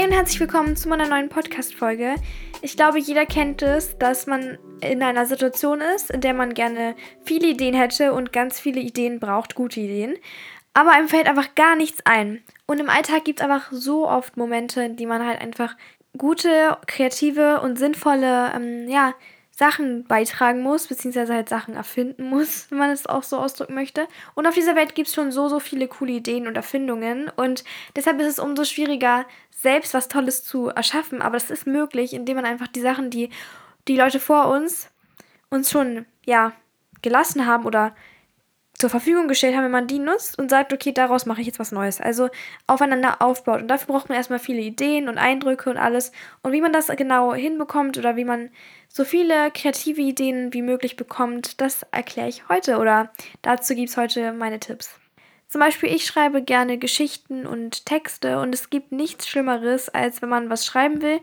Hey und herzlich willkommen zu meiner neuen Podcast-Folge. Ich glaube, jeder kennt es, dass man in einer Situation ist, in der man gerne viele Ideen hätte und ganz viele Ideen braucht, gute Ideen. Aber einem fällt einfach gar nichts ein. Und im Alltag gibt es einfach so oft Momente, in die man halt einfach gute, kreative und sinnvolle, ähm, ja, Sachen beitragen muss, beziehungsweise halt Sachen erfinden muss, wenn man es auch so ausdrücken möchte. Und auf dieser Welt gibt es schon so, so viele coole Ideen und Erfindungen. Und deshalb ist es umso schwieriger, selbst was Tolles zu erschaffen. Aber das ist möglich, indem man einfach die Sachen, die die Leute vor uns uns schon, ja, gelassen haben oder zur Verfügung gestellt haben, wenn man die nutzt und sagt, okay, daraus mache ich jetzt was Neues. Also aufeinander aufbaut. Und dafür braucht man erstmal viele Ideen und Eindrücke und alles. Und wie man das genau hinbekommt oder wie man so viele kreative Ideen wie möglich bekommt, das erkläre ich heute oder dazu gibt es heute meine Tipps. Zum Beispiel, ich schreibe gerne Geschichten und Texte und es gibt nichts Schlimmeres, als wenn man was schreiben will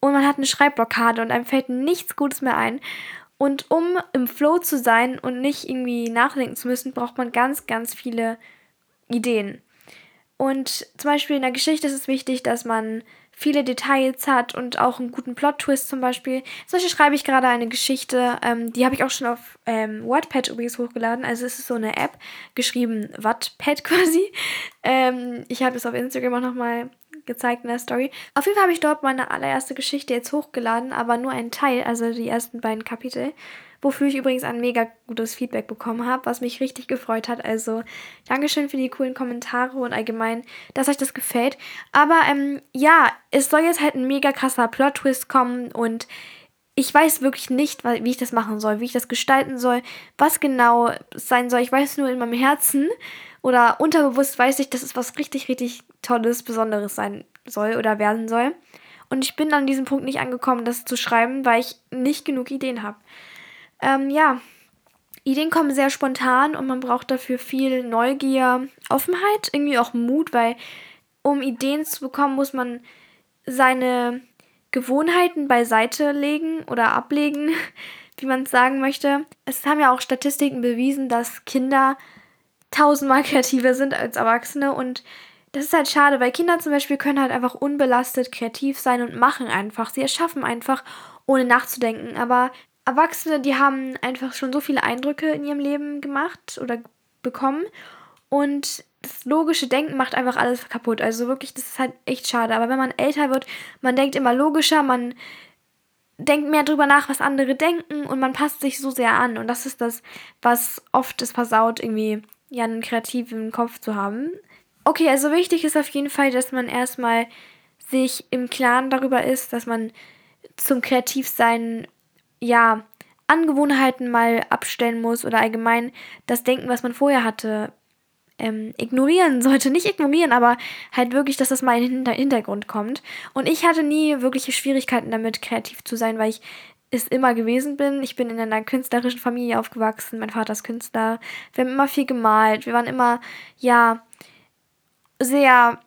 und man hat eine Schreibblockade und einem fällt nichts Gutes mehr ein. Und um im Flow zu sein und nicht irgendwie nachdenken zu müssen, braucht man ganz, ganz viele Ideen. Und zum Beispiel in der Geschichte ist es wichtig, dass man viele Details hat und auch einen guten Plot-Twist zum Beispiel. Zum Beispiel schreibe ich gerade eine Geschichte, ähm, die habe ich auch schon auf ähm, Wattpad übrigens hochgeladen. Also es ist so eine App, geschrieben Wattpad quasi. Ähm, ich habe es auf Instagram auch nochmal gezeigt in der Story. Auf jeden Fall habe ich dort meine allererste Geschichte jetzt hochgeladen, aber nur einen Teil, also die ersten beiden Kapitel. Wofür ich übrigens ein mega gutes Feedback bekommen habe, was mich richtig gefreut hat. Also Dankeschön für die coolen Kommentare und allgemein, dass euch das gefällt. Aber ähm, ja, es soll jetzt halt ein mega krasser Plot-Twist kommen und ich weiß wirklich nicht, wie ich das machen soll, wie ich das gestalten soll, was genau sein soll. Ich weiß nur in meinem Herzen oder unterbewusst weiß ich, dass es was richtig, richtig Tolles, Besonderes sein soll oder werden soll. Und ich bin an diesem Punkt nicht angekommen, das zu schreiben, weil ich nicht genug Ideen habe. Ähm, ja, Ideen kommen sehr spontan und man braucht dafür viel Neugier, Offenheit, irgendwie auch Mut, weil um Ideen zu bekommen, muss man seine Gewohnheiten beiseite legen oder ablegen, wie man es sagen möchte. Es haben ja auch Statistiken bewiesen, dass Kinder tausendmal kreativer sind als Erwachsene und das ist halt schade, weil Kinder zum Beispiel können halt einfach unbelastet kreativ sein und machen einfach. Sie erschaffen einfach, ohne nachzudenken. Aber Erwachsene, die haben einfach schon so viele Eindrücke in ihrem Leben gemacht oder bekommen. Und das logische Denken macht einfach alles kaputt. Also wirklich, das ist halt echt schade. Aber wenn man älter wird, man denkt immer logischer, man denkt mehr drüber nach, was andere denken und man passt sich so sehr an. Und das ist das, was oft es versaut, irgendwie ja einen kreativen Kopf zu haben. Okay, also wichtig ist auf jeden Fall, dass man erstmal sich im Klaren darüber ist, dass man zum Kreativsein, ja, Angewohnheiten mal abstellen muss oder allgemein das Denken, was man vorher hatte, ähm, ignorieren sollte. Nicht ignorieren, aber halt wirklich, dass das mal in den Hintergrund kommt. Und ich hatte nie wirkliche Schwierigkeiten damit, kreativ zu sein, weil ich es immer gewesen bin. Ich bin in einer künstlerischen Familie aufgewachsen. Mein Vater ist Künstler. Wir haben immer viel gemalt. Wir waren immer, ja, sehr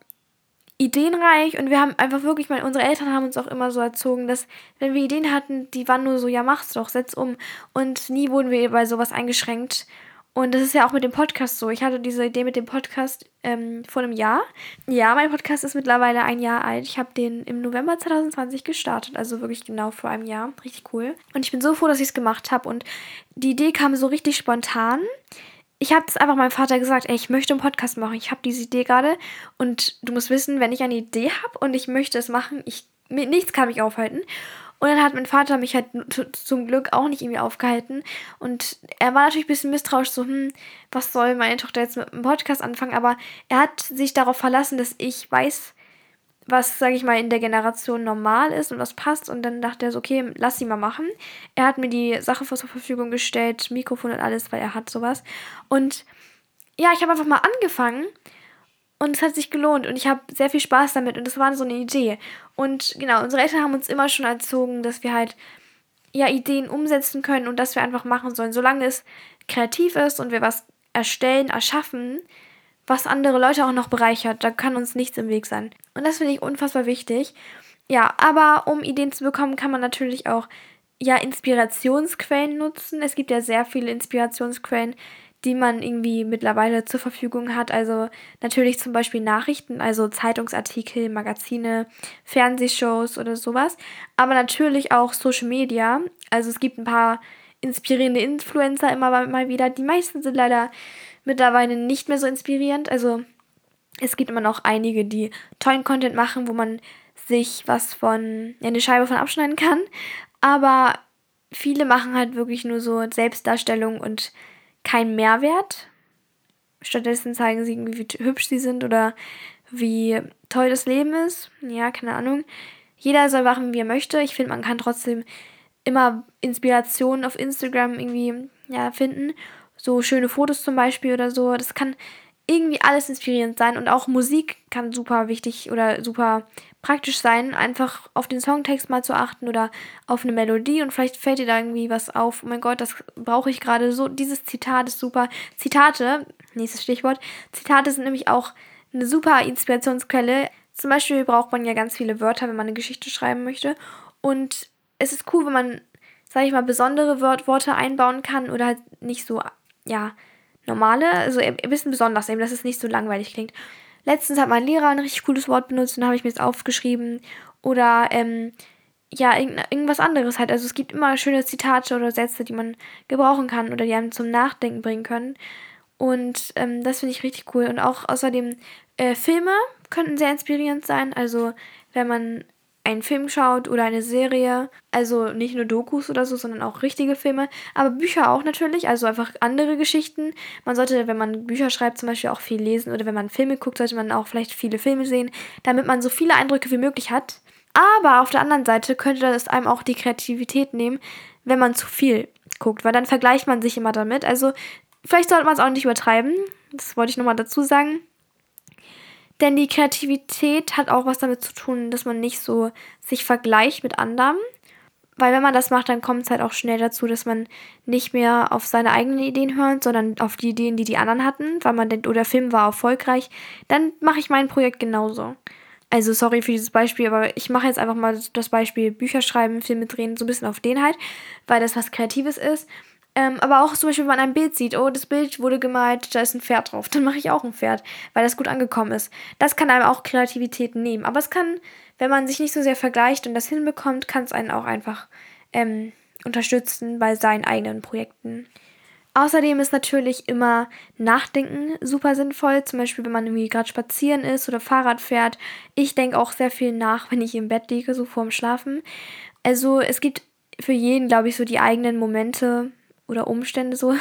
ideenreich und wir haben einfach wirklich, meine, unsere Eltern haben uns auch immer so erzogen, dass wenn wir Ideen hatten, die waren nur so, ja mach's doch, setz um und nie wurden wir bei sowas eingeschränkt. Und das ist ja auch mit dem Podcast so. Ich hatte diese Idee mit dem Podcast ähm, vor einem Jahr. Ja, mein Podcast ist mittlerweile ein Jahr alt. Ich habe den im November 2020 gestartet, also wirklich genau vor einem Jahr. Richtig cool. Und ich bin so froh, dass ich es gemacht habe. Und die Idee kam so richtig spontan ich habe es einfach meinem Vater gesagt, ey, ich möchte einen Podcast machen. Ich habe diese Idee gerade und du musst wissen, wenn ich eine Idee habe und ich möchte es machen, ich nichts kann mich aufhalten. Und dann hat mein Vater mich halt zum Glück auch nicht irgendwie aufgehalten. Und er war natürlich ein bisschen misstrauisch, so, hm, was soll meine Tochter jetzt mit einem Podcast anfangen? Aber er hat sich darauf verlassen, dass ich weiß, was, sage ich mal, in der Generation normal ist und was passt. Und dann dachte er so, okay, lass sie mal machen. Er hat mir die Sache zur Verfügung gestellt, Mikrofon und alles, weil er hat sowas. Und ja, ich habe einfach mal angefangen und es hat sich gelohnt und ich habe sehr viel Spaß damit und das war so eine Idee. Und genau, unsere Eltern haben uns immer schon erzogen, dass wir halt ja Ideen umsetzen können und dass wir einfach machen sollen. Solange es kreativ ist und wir was erstellen, erschaffen, was andere Leute auch noch bereichert. Da kann uns nichts im Weg sein. Und das finde ich unfassbar wichtig. Ja, aber um Ideen zu bekommen, kann man natürlich auch ja Inspirationsquellen nutzen. Es gibt ja sehr viele Inspirationsquellen, die man irgendwie mittlerweile zur Verfügung hat. Also natürlich zum Beispiel Nachrichten, also Zeitungsartikel, Magazine, Fernsehshows oder sowas. Aber natürlich auch Social Media. Also es gibt ein paar inspirierende Influencer immer mal wieder. Die meisten sind leider mittlerweile nicht mehr so inspirierend. Also es gibt immer noch einige, die tollen Content machen, wo man sich was von, ja, eine Scheibe von abschneiden kann. Aber viele machen halt wirklich nur so Selbstdarstellung und keinen Mehrwert. Stattdessen zeigen sie irgendwie, wie hübsch sie sind oder wie toll das Leben ist. Ja, keine Ahnung. Jeder soll machen, wie er möchte. Ich finde, man kann trotzdem immer Inspirationen auf Instagram irgendwie ja, finden. So schöne Fotos zum Beispiel oder so. Das kann irgendwie alles inspirierend sein und auch Musik kann super wichtig oder super praktisch sein, einfach auf den Songtext mal zu achten oder auf eine Melodie und vielleicht fällt dir da irgendwie was auf. Oh mein Gott, das brauche ich gerade so. Dieses Zitat ist super. Zitate, nächstes Stichwort. Zitate sind nämlich auch eine super Inspirationsquelle. Zum Beispiel braucht man ja ganz viele Wörter, wenn man eine Geschichte schreiben möchte. Und es ist cool, wenn man, sage ich mal, besondere Worte einbauen kann oder halt nicht so, ja, normale, also ein bisschen besonders eben, dass es nicht so langweilig klingt. Letztens hat mein Lehrer ein richtig cooles Wort benutzt und habe ich mir jetzt aufgeschrieben. Oder, ähm, ja, irgendwas anderes halt. Also es gibt immer schöne Zitate oder Sätze, die man gebrauchen kann oder die einem zum Nachdenken bringen können. Und ähm, das finde ich richtig cool. Und auch außerdem äh, Filme könnten sehr inspirierend sein. Also wenn man einen Film schaut oder eine Serie. Also nicht nur Dokus oder so, sondern auch richtige Filme. Aber Bücher auch natürlich, also einfach andere Geschichten. Man sollte, wenn man Bücher schreibt, zum Beispiel auch viel lesen. Oder wenn man Filme guckt, sollte man auch vielleicht viele Filme sehen, damit man so viele Eindrücke wie möglich hat. Aber auf der anderen Seite könnte das einem auch die Kreativität nehmen, wenn man zu viel guckt, weil dann vergleicht man sich immer damit. Also vielleicht sollte man es auch nicht übertreiben. Das wollte ich nochmal dazu sagen. Denn die Kreativität hat auch was damit zu tun, dass man nicht so sich vergleicht mit anderen. Weil wenn man das macht, dann kommt es halt auch schnell dazu, dass man nicht mehr auf seine eigenen Ideen hört, sondern auf die Ideen, die die anderen hatten, weil man denkt, oh, der Film war erfolgreich. Dann mache ich mein Projekt genauso. Also sorry für dieses Beispiel, aber ich mache jetzt einfach mal das Beispiel Bücher schreiben, Filme drehen, so ein bisschen auf den halt, weil das was Kreatives ist. Ähm, aber auch zum Beispiel, wenn man ein Bild sieht, oh, das Bild wurde gemalt, da ist ein Pferd drauf, dann mache ich auch ein Pferd, weil das gut angekommen ist. Das kann einem auch Kreativität nehmen. Aber es kann, wenn man sich nicht so sehr vergleicht und das hinbekommt, kann es einen auch einfach ähm, unterstützen bei seinen eigenen Projekten. Außerdem ist natürlich immer Nachdenken super sinnvoll. Zum Beispiel, wenn man irgendwie gerade spazieren ist oder Fahrrad fährt. Ich denke auch sehr viel nach, wenn ich im Bett liege, so vorm Schlafen. Also es gibt für jeden, glaube ich, so die eigenen Momente, oder Umstände so.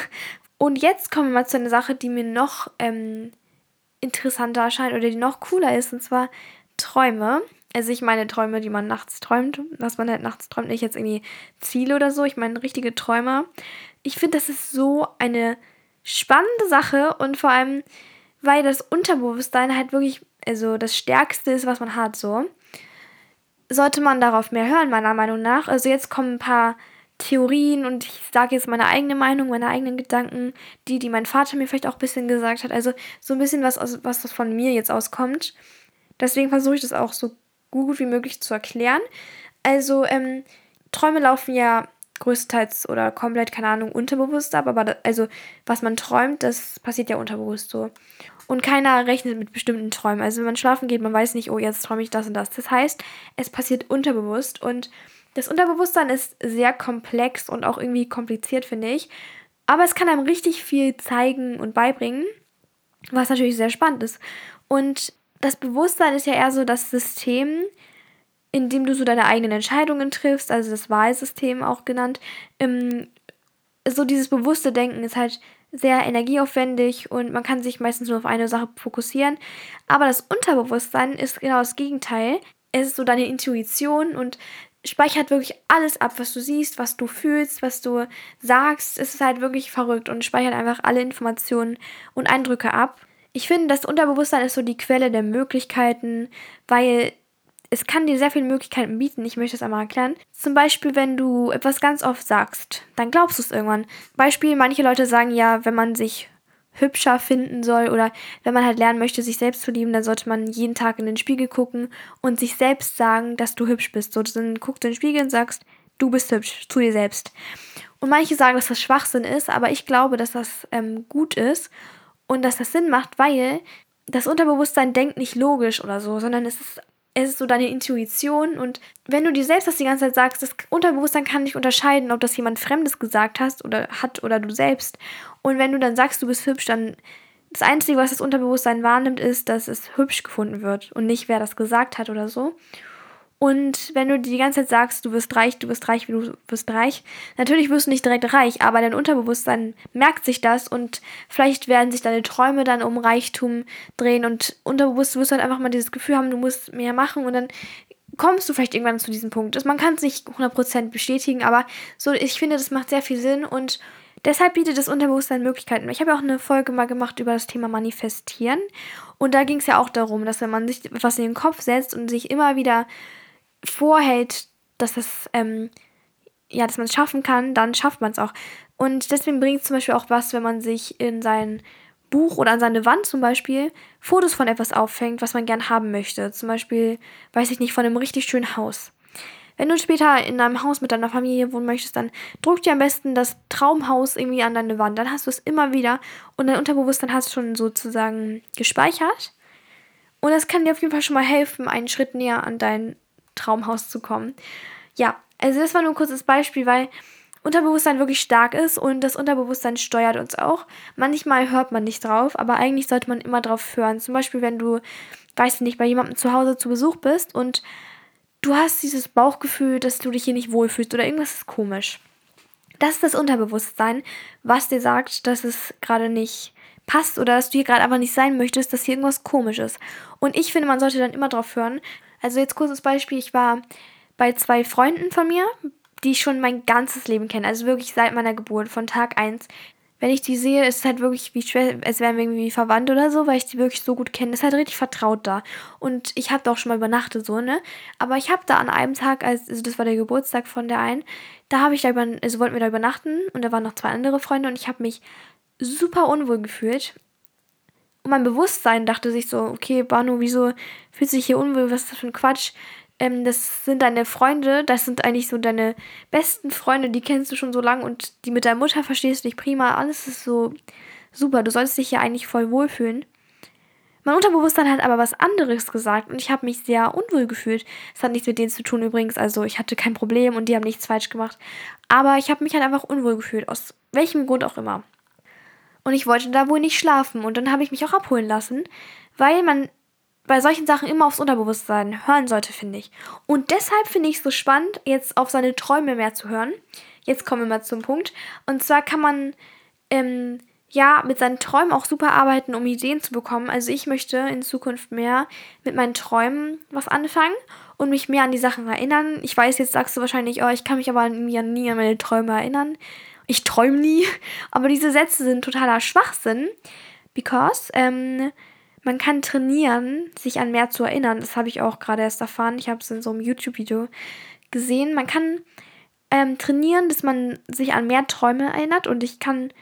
Und jetzt kommen wir mal zu einer Sache, die mir noch ähm, interessanter erscheint oder die noch cooler ist, und zwar Träume. Also ich meine Träume, die man nachts träumt, was man halt nachts träumt, nicht jetzt irgendwie Ziele oder so. Ich meine richtige Träume. Ich finde, das ist so eine spannende Sache und vor allem, weil das Unterbewusstsein halt wirklich, also das Stärkste ist, was man hat, so. Sollte man darauf mehr hören, meiner Meinung nach. Also jetzt kommen ein paar Theorien und ich sage jetzt meine eigene Meinung, meine eigenen Gedanken, die, die mein Vater mir vielleicht auch ein bisschen gesagt hat. Also so ein bisschen was, was von mir jetzt auskommt. Deswegen versuche ich das auch so gut wie möglich zu erklären. Also ähm, Träume laufen ja größtenteils oder komplett, keine Ahnung, unterbewusst ab, aber da, also was man träumt, das passiert ja unterbewusst so. Und keiner rechnet mit bestimmten Träumen. Also wenn man schlafen geht, man weiß nicht, oh, jetzt träume ich das und das. Das heißt, es passiert unterbewusst und das Unterbewusstsein ist sehr komplex und auch irgendwie kompliziert, finde ich. Aber es kann einem richtig viel zeigen und beibringen, was natürlich sehr spannend ist. Und das Bewusstsein ist ja eher so das System, in dem du so deine eigenen Entscheidungen triffst, also das Wahlsystem auch genannt. Ähm, so dieses bewusste Denken ist halt sehr energieaufwendig und man kann sich meistens nur auf eine Sache fokussieren. Aber das Unterbewusstsein ist genau das Gegenteil. Es ist so deine Intuition und speichert wirklich alles ab, was du siehst, was du fühlst, was du sagst. Es ist halt wirklich verrückt und speichert einfach alle Informationen und Eindrücke ab. Ich finde, das Unterbewusstsein ist so die Quelle der Möglichkeiten, weil es kann dir sehr viele Möglichkeiten bieten. Ich möchte es einmal erklären. Zum Beispiel, wenn du etwas ganz oft sagst, dann glaubst du es irgendwann. Beispiel, manche Leute sagen ja, wenn man sich hübscher finden soll oder wenn man halt lernen möchte, sich selbst zu lieben, dann sollte man jeden Tag in den Spiegel gucken und sich selbst sagen, dass du hübsch bist. So, dann guckst du in den Spiegel und sagst, du bist hübsch, zu dir selbst. Und manche sagen, dass das Schwachsinn ist, aber ich glaube, dass das ähm, gut ist und dass das Sinn macht, weil das Unterbewusstsein denkt nicht logisch oder so, sondern es ist, es ist so deine Intuition und wenn du dir selbst das die ganze Zeit sagst, das Unterbewusstsein kann nicht unterscheiden, ob das jemand Fremdes gesagt hast oder hat oder du selbst. Und wenn du dann sagst, du bist hübsch, dann das Einzige, was das Unterbewusstsein wahrnimmt, ist, dass es hübsch gefunden wird und nicht, wer das gesagt hat oder so. Und wenn du die ganze Zeit sagst, du wirst reich, du wirst reich, du wirst reich, natürlich wirst du nicht direkt reich, aber dein Unterbewusstsein merkt sich das und vielleicht werden sich deine Träume dann um Reichtum drehen und unterbewusst wirst du halt einfach mal dieses Gefühl haben, du musst mehr machen und dann kommst du vielleicht irgendwann zu diesem Punkt. Man kann es nicht 100% bestätigen, aber so, ich finde, das macht sehr viel Sinn und deshalb bietet das Unterbewusstsein Möglichkeiten. Ich habe ja auch eine Folge mal gemacht über das Thema Manifestieren und da ging es ja auch darum, dass wenn man sich etwas in den Kopf setzt und sich immer wieder vorhält, dass das, ähm, ja, dass man es schaffen kann, dann schafft man es auch. Und deswegen bringt es zum Beispiel auch was, wenn man sich in sein Buch oder an seine Wand zum Beispiel Fotos von etwas auffängt, was man gern haben möchte. Zum Beispiel, weiß ich nicht, von einem richtig schönen Haus. Wenn du später in einem Haus mit deiner Familie wohnen möchtest, dann druck dir am besten das Traumhaus irgendwie an deine Wand. Dann hast du es immer wieder und dein Unterbewusstsein hast du schon sozusagen gespeichert. Und das kann dir auf jeden Fall schon mal helfen, einen Schritt näher an dein Traumhaus zu kommen. Ja, also das war nur ein kurzes Beispiel, weil Unterbewusstsein wirklich stark ist und das Unterbewusstsein steuert uns auch. Manchmal hört man nicht drauf, aber eigentlich sollte man immer drauf hören. Zum Beispiel, wenn du, weißt du nicht, bei jemandem zu Hause zu Besuch bist und du hast dieses Bauchgefühl, dass du dich hier nicht wohlfühlst oder irgendwas ist komisch. Das ist das Unterbewusstsein, was dir sagt, dass es gerade nicht passt oder dass du hier gerade einfach nicht sein möchtest, dass hier irgendwas komisch ist. Und ich finde, man sollte dann immer drauf hören, also jetzt kurzes Beispiel, ich war bei zwei Freunden von mir, die ich schon mein ganzes Leben kenne, also wirklich seit meiner Geburt, von Tag 1. Wenn ich die sehe, ist es halt wirklich wie schwer, als wären wir irgendwie verwandt oder so, weil ich die wirklich so gut kenne. Ist halt richtig vertraut da. Und ich habe da auch schon mal übernachtet, so, ne? Aber ich habe da an einem Tag, also das war der Geburtstag von der einen, da habe ich da über, also wollten wir da übernachten und da waren noch zwei andere Freunde und ich habe mich super unwohl gefühlt. Und mein Bewusstsein dachte sich so, okay, Banu, wieso fühlst du dich hier unwohl? Was ist das für ein Quatsch? Ähm, das sind deine Freunde, das sind eigentlich so deine besten Freunde, die kennst du schon so lange und die mit deiner Mutter verstehst du dich prima. Alles ist so super. Du solltest dich hier eigentlich voll wohlfühlen. Mein Unterbewusstsein hat aber was anderes gesagt und ich habe mich sehr unwohl gefühlt. Es hat nichts mit denen zu tun übrigens, also ich hatte kein Problem und die haben nichts falsch gemacht. Aber ich habe mich halt einfach unwohl gefühlt, aus welchem Grund auch immer. Und ich wollte da wohl nicht schlafen. Und dann habe ich mich auch abholen lassen, weil man bei solchen Sachen immer aufs Unterbewusstsein hören sollte, finde ich. Und deshalb finde ich es so spannend, jetzt auf seine Träume mehr zu hören. Jetzt kommen wir mal zum Punkt. Und zwar kann man ähm, ja mit seinen Träumen auch super arbeiten, um Ideen zu bekommen. Also ich möchte in Zukunft mehr mit meinen Träumen was anfangen und mich mehr an die Sachen erinnern. Ich weiß, jetzt sagst du wahrscheinlich, oh, ich kann mich aber nie an meine Träume erinnern ich träume nie. Aber diese Sätze sind totaler Schwachsinn, because ähm, man kann trainieren, sich an mehr zu erinnern. Das habe ich auch gerade erst erfahren. Ich habe es in so einem YouTube-Video gesehen. Man kann ähm, trainieren, dass man sich an mehr Träume erinnert und ich kann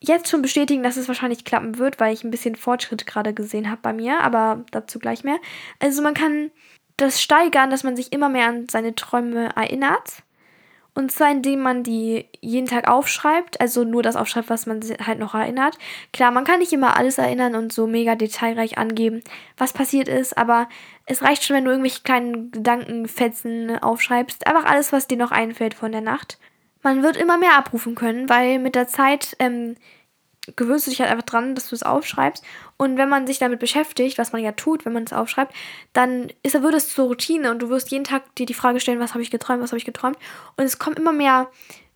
jetzt schon bestätigen, dass es wahrscheinlich klappen wird, weil ich ein bisschen Fortschritt gerade gesehen habe bei mir, aber dazu gleich mehr. Also man kann das steigern, dass man sich immer mehr an seine Träume erinnert und zwar indem man die jeden Tag aufschreibt, also nur das aufschreibt, was man halt noch erinnert. Klar, man kann nicht immer alles erinnern und so mega detailreich angeben, was passiert ist, aber es reicht schon, wenn du irgendwelche kleinen Gedankenfetzen aufschreibst. Einfach alles, was dir noch einfällt von der Nacht. Man wird immer mehr abrufen können, weil mit der Zeit ähm, gewöhnst du dich halt einfach dran, dass du es aufschreibst. Und wenn man sich damit beschäftigt, was man ja tut, wenn man es aufschreibt, dann ist, wird es zur Routine und du wirst jeden Tag dir die Frage stellen, was habe ich geträumt, was habe ich geträumt. Und es kommen immer mehr,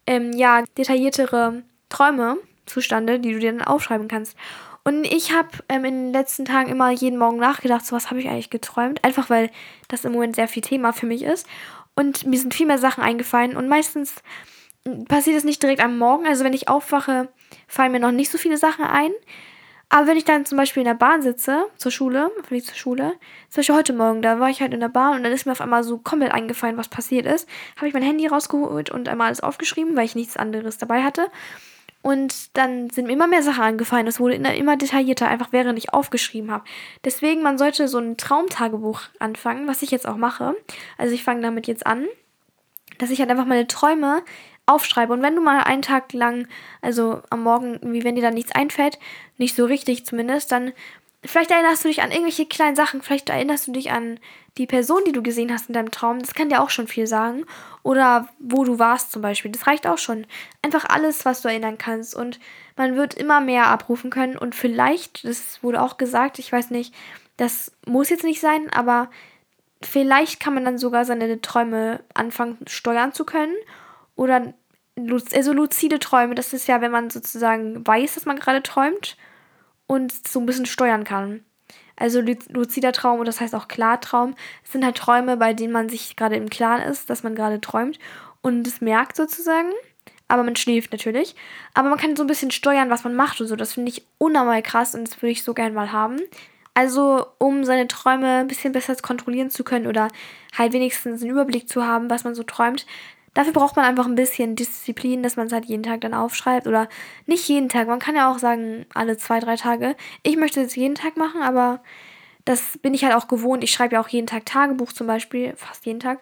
ähm, ja, detailliertere Träume zustande, die du dir dann aufschreiben kannst. Und ich habe ähm, in den letzten Tagen immer jeden Morgen nachgedacht, so was habe ich eigentlich geträumt. Einfach weil das im Moment sehr viel Thema für mich ist. Und mir sind viel mehr Sachen eingefallen. Und meistens passiert es nicht direkt am Morgen. Also wenn ich aufwache, fallen mir noch nicht so viele Sachen ein. Aber wenn ich dann zum Beispiel in der Bahn sitze, zur Schule, ich zur Schule, zum Beispiel heute Morgen, da war ich halt in der Bahn und dann ist mir auf einmal so komplett eingefallen, was passiert ist. Habe ich mein Handy rausgeholt und einmal alles aufgeschrieben, weil ich nichts anderes dabei hatte. Und dann sind mir immer mehr Sachen angefallen. Das wurde immer detaillierter, einfach während ich aufgeschrieben habe. Deswegen, man sollte so ein Traumtagebuch anfangen, was ich jetzt auch mache. Also ich fange damit jetzt an dass ich halt einfach meine Träume aufschreibe. Und wenn du mal einen Tag lang, also am Morgen, wie wenn dir da nichts einfällt, nicht so richtig zumindest, dann vielleicht erinnerst du dich an irgendwelche kleinen Sachen, vielleicht erinnerst du dich an die Person, die du gesehen hast in deinem Traum. Das kann dir auch schon viel sagen. Oder wo du warst zum Beispiel. Das reicht auch schon. Einfach alles, was du erinnern kannst. Und man wird immer mehr abrufen können. Und vielleicht, das wurde auch gesagt, ich weiß nicht, das muss jetzt nicht sein, aber vielleicht kann man dann sogar seine Träume anfangen steuern zu können. Oder also luzide Träume, das ist ja, wenn man sozusagen weiß, dass man gerade träumt und so ein bisschen steuern kann. Also luzider Traum und das heißt auch Klartraum sind halt Träume, bei denen man sich gerade im Klaren ist, dass man gerade träumt und es merkt sozusagen. Aber man schläft natürlich. Aber man kann so ein bisschen steuern, was man macht und so. Das finde ich unnormal krass und das würde ich so gerne mal haben. Also, um seine Träume ein bisschen besser kontrollieren zu können oder halt wenigstens einen Überblick zu haben, was man so träumt, Dafür braucht man einfach ein bisschen Disziplin, dass man es halt jeden Tag dann aufschreibt. Oder nicht jeden Tag. Man kann ja auch sagen, alle zwei, drei Tage. Ich möchte es jeden Tag machen, aber das bin ich halt auch gewohnt. Ich schreibe ja auch jeden Tag Tagebuch zum Beispiel, fast jeden Tag.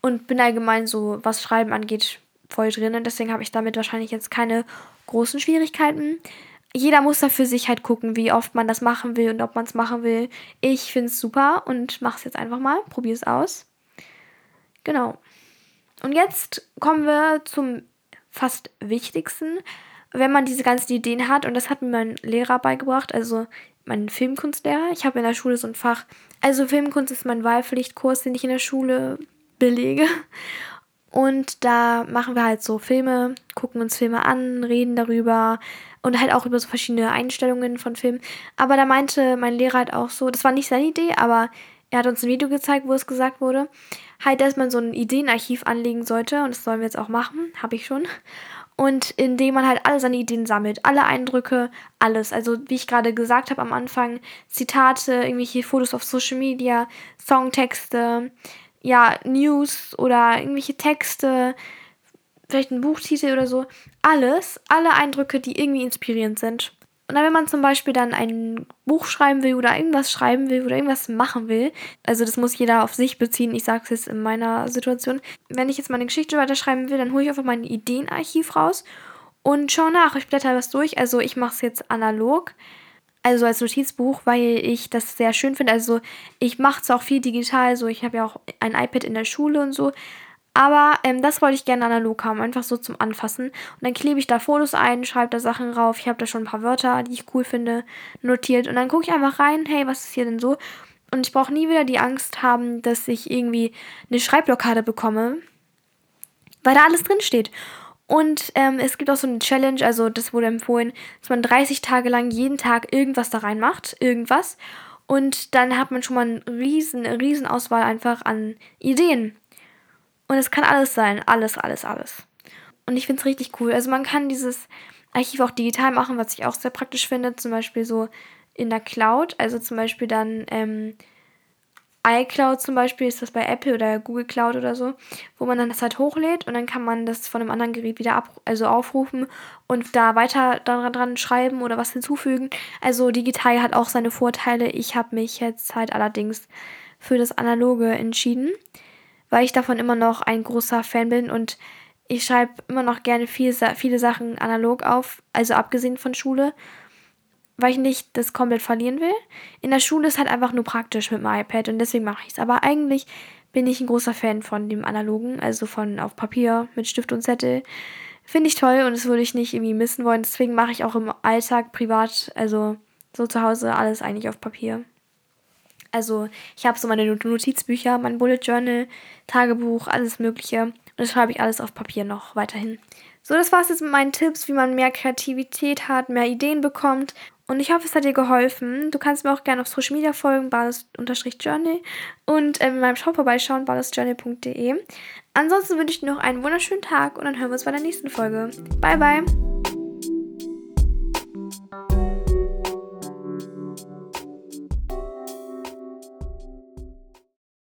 Und bin allgemein so, was Schreiben angeht, voll drin. Und deswegen habe ich damit wahrscheinlich jetzt keine großen Schwierigkeiten. Jeder muss da für sich halt gucken, wie oft man das machen will und ob man es machen will. Ich finde es super und mache es jetzt einfach mal. Probiere es aus. Genau. Und jetzt kommen wir zum fast wichtigsten, wenn man diese ganzen Ideen hat. Und das hat mir mein Lehrer beigebracht, also mein Filmkunstlehrer. Ich habe in der Schule so ein Fach. Also Filmkunst ist mein Wahlpflichtkurs, den ich in der Schule belege. Und da machen wir halt so Filme, gucken uns Filme an, reden darüber und halt auch über so verschiedene Einstellungen von Filmen. Aber da meinte mein Lehrer halt auch so, das war nicht seine Idee, aber er hat uns ein Video gezeigt, wo es gesagt wurde, halt, dass man so ein Ideenarchiv anlegen sollte. Und das sollen wir jetzt auch machen, habe ich schon. Und indem man halt alle seine Ideen sammelt, alle Eindrücke, alles. Also wie ich gerade gesagt habe am Anfang, Zitate, irgendwelche Fotos auf Social Media, Songtexte, ja, News oder irgendwelche Texte, vielleicht ein Buchtitel oder so. Alles, alle Eindrücke, die irgendwie inspirierend sind. Und dann, wenn man zum Beispiel dann ein Buch schreiben will oder irgendwas schreiben will oder irgendwas machen will, also das muss jeder auf sich beziehen, ich sage es jetzt in meiner Situation, wenn ich jetzt meine Geschichte weiterschreiben will, dann hole ich einfach mein Ideenarchiv raus und schaue nach. Ich blätter was durch, also ich mache es jetzt analog, also als Notizbuch, weil ich das sehr schön finde. Also ich mache es auch viel digital, so ich habe ja auch ein iPad in der Schule und so, aber ähm, das wollte ich gerne analog haben, einfach so zum Anfassen. Und dann klebe ich da Fotos ein, schreibe da Sachen rauf. Ich habe da schon ein paar Wörter, die ich cool finde, notiert. Und dann gucke ich einfach rein, hey, was ist hier denn so? Und ich brauche nie wieder die Angst haben, dass ich irgendwie eine Schreibblockade bekomme, weil da alles drin steht. Und ähm, es gibt auch so eine Challenge, also das wurde empfohlen, dass man 30 Tage lang jeden Tag irgendwas da reinmacht, irgendwas. Und dann hat man schon mal eine riesen, riesen Auswahl einfach an Ideen. Und es kann alles sein. Alles, alles, alles. Und ich finde es richtig cool. Also man kann dieses Archiv auch digital machen, was ich auch sehr praktisch finde. Zum Beispiel so in der Cloud. Also zum Beispiel dann ähm, iCloud zum Beispiel ist das bei Apple oder Google Cloud oder so, wo man dann das halt hochlädt und dann kann man das von einem anderen Gerät wieder ab, also aufrufen und da weiter daran dran schreiben oder was hinzufügen. Also digital hat auch seine Vorteile. Ich habe mich jetzt halt allerdings für das Analoge entschieden weil ich davon immer noch ein großer Fan bin und ich schreibe immer noch gerne viel, viele Sachen analog auf, also abgesehen von Schule, weil ich nicht das komplett verlieren will. In der Schule ist halt einfach nur praktisch mit dem iPad und deswegen mache ich es. Aber eigentlich bin ich ein großer Fan von dem analogen, also von auf Papier mit Stift und Zettel. Finde ich toll und das würde ich nicht irgendwie missen wollen. Deswegen mache ich auch im Alltag privat, also so zu Hause alles eigentlich auf Papier. Also ich habe so meine Notizbücher, mein Bullet Journal, Tagebuch, alles Mögliche. Und das schreibe ich alles auf Papier noch weiterhin. So, das war es jetzt mit meinen Tipps, wie man mehr Kreativität hat, mehr Ideen bekommt. Und ich hoffe, es hat dir geholfen. Du kannst mir auch gerne auf Social Media folgen, balis-journey und äh, in meinem Shop vorbeischauen, balisjourney.de. Ansonsten wünsche ich dir noch einen wunderschönen Tag und dann hören wir uns bei der nächsten Folge. Bye, bye!